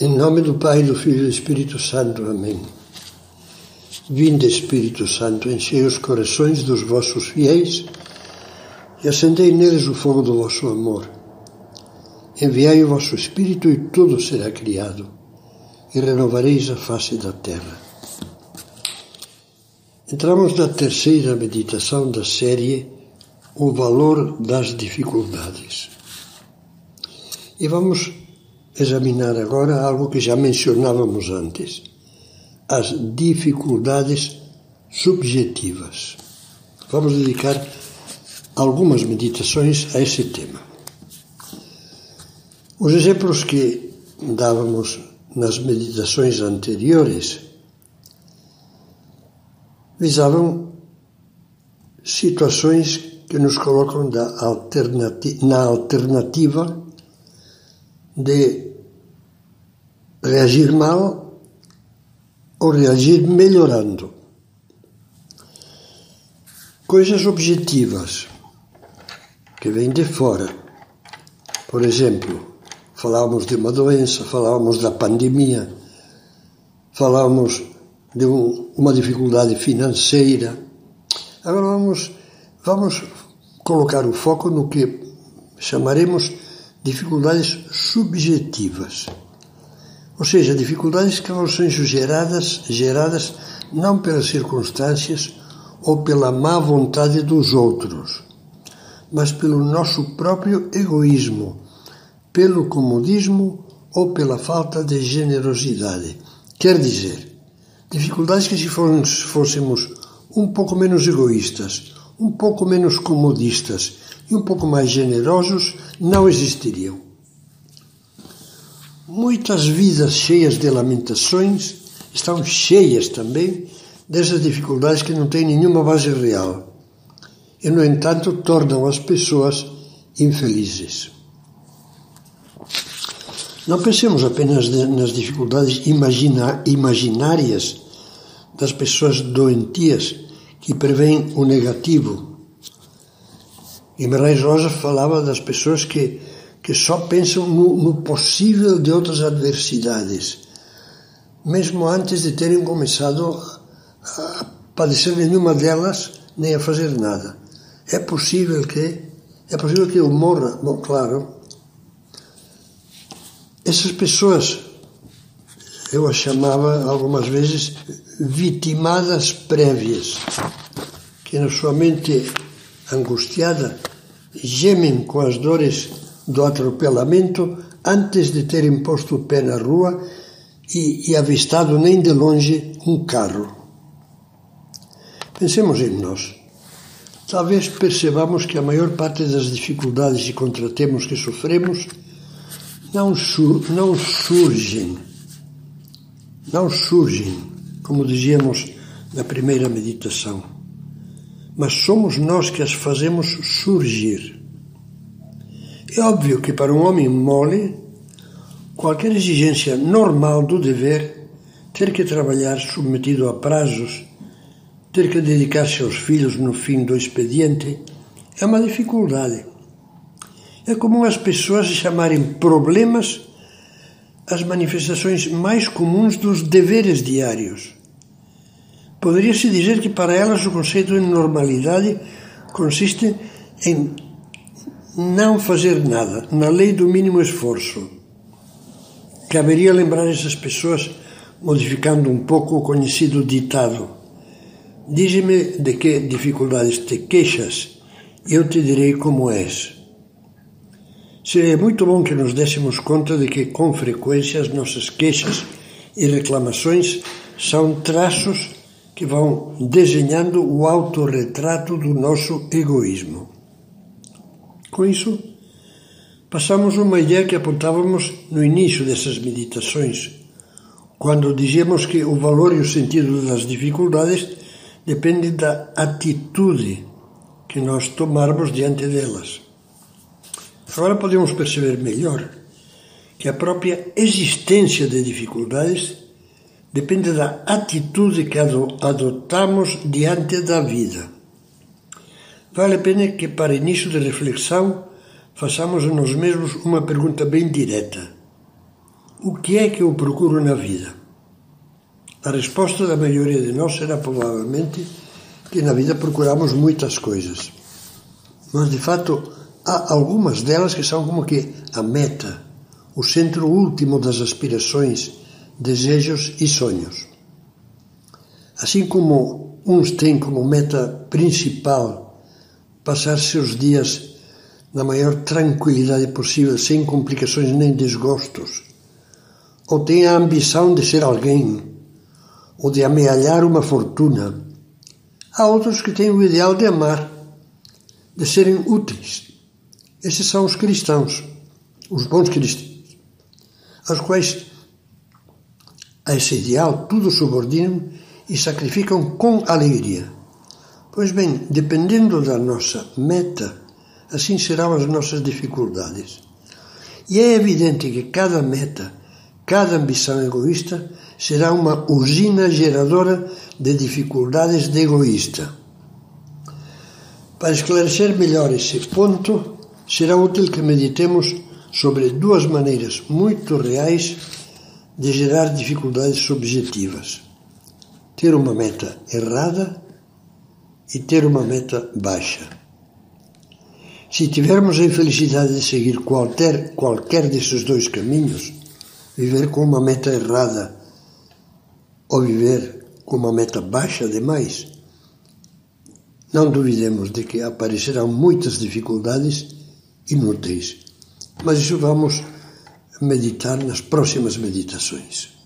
Em nome do Pai, do Filho e do Espírito Santo. Amém. Vinde, Espírito Santo, enchei os corações dos vossos fiéis e acendei neles o fogo do vosso amor. Enviai o vosso Espírito e tudo será criado, e renovareis a face da terra. Entramos na terceira meditação da série O Valor das Dificuldades. E vamos examinar agora algo que já mencionávamos antes: as dificuldades subjetivas. Vamos dedicar algumas meditações a esse tema. Os exemplos que dávamos nas meditações anteriores visavam situações que nos colocam na alternativa de reagir mal ou reagir melhorando. Coisas objetivas que vêm de fora. Por exemplo, falávamos de uma doença, falávamos da pandemia, falávamos de um, uma dificuldade financeira. Agora vamos, vamos colocar o foco no que chamaremos dificuldades subjetivas. Ou seja, dificuldades que ser geradas, geradas não pelas circunstâncias ou pela má vontade dos outros, mas pelo nosso próprio egoísmo, pelo comodismo ou pela falta de generosidade. Quer dizer, Dificuldades que, se fôssemos um pouco menos egoístas, um pouco menos comodistas e um pouco mais generosos, não existiriam. Muitas vidas cheias de lamentações estão cheias também dessas dificuldades que não têm nenhuma base real e, no entanto, tornam as pessoas infelizes. Não pensemos apenas nas dificuldades imagina, imaginárias das pessoas doentias que preveem o negativo. Guimarães Rosa falava das pessoas que, que só pensam no, no possível de outras adversidades, mesmo antes de terem começado a padecer nenhuma delas nem a fazer nada. É possível que é possível que eu morra, bom, claro, essas pessoas, eu as chamava algumas vezes vitimadas prévias, que na sua mente angustiada gemem com as dores do atropelamento antes de terem posto o pé na rua e, e avistado nem de longe um carro. Pensemos em nós. Talvez percebamos que a maior parte das dificuldades e contratempos que sofremos não, não surgem, não surgem, como dizíamos na primeira meditação, mas somos nós que as fazemos surgir. É óbvio que para um homem mole, qualquer exigência normal do dever, ter que trabalhar submetido a prazos, ter que dedicar-se aos filhos no fim do expediente, é uma dificuldade. É comum as pessoas chamarem problemas as manifestações mais comuns dos deveres diários. Poderia-se dizer que para elas o conceito de normalidade consiste em não fazer nada, na lei do mínimo esforço. Caberia lembrar essas pessoas, modificando um pouco o conhecido ditado: Dize-me de que dificuldades te queixas, eu te direi como és. Seria muito bom que nos dessemos conta de que, com frequência, as nossas queixas e reclamações são traços que vão desenhando o autorretrato do nosso egoísmo. Com isso, passamos uma ideia que apontávamos no início dessas meditações, quando dizíamos que o valor e o sentido das dificuldades dependem da atitude que nós tomarmos diante delas. Agora podemos perceber melhor que a própria existência de dificuldades depende da atitude que adotamos diante da vida. Vale a pena que, para início de reflexão, façamos a nós mesmos uma pergunta bem direta: O que é que eu procuro na vida? A resposta da maioria de nós será provavelmente que na vida procuramos muitas coisas. Mas de fato há algumas delas que são como que a meta, o centro último das aspirações, desejos e sonhos. Assim como uns têm como meta principal passar seus dias na maior tranquilidade possível, sem complicações nem desgostos, ou tem a ambição de ser alguém, ou de amealhar uma fortuna. Há outros que têm o ideal de amar, de serem úteis. Esses são os cristãos, os bons cristãos, aos quais a esse ideal tudo subordinam e sacrificam com alegria. Pois bem, dependendo da nossa meta, assim serão as nossas dificuldades. E é evidente que cada meta Cada ambição egoísta será uma usina geradora de dificuldades de egoísta. Para esclarecer melhor esse ponto, será útil que meditemos sobre duas maneiras muito reais de gerar dificuldades subjetivas: ter uma meta errada e ter uma meta baixa. Se tivermos a infelicidade de seguir qualquer, qualquer desses dois caminhos, viver com uma meta errada ou viver com uma meta baixa demais, não duvidemos de que aparecerão muitas dificuldades inúteis. Mas isso vamos meditar nas próximas meditações.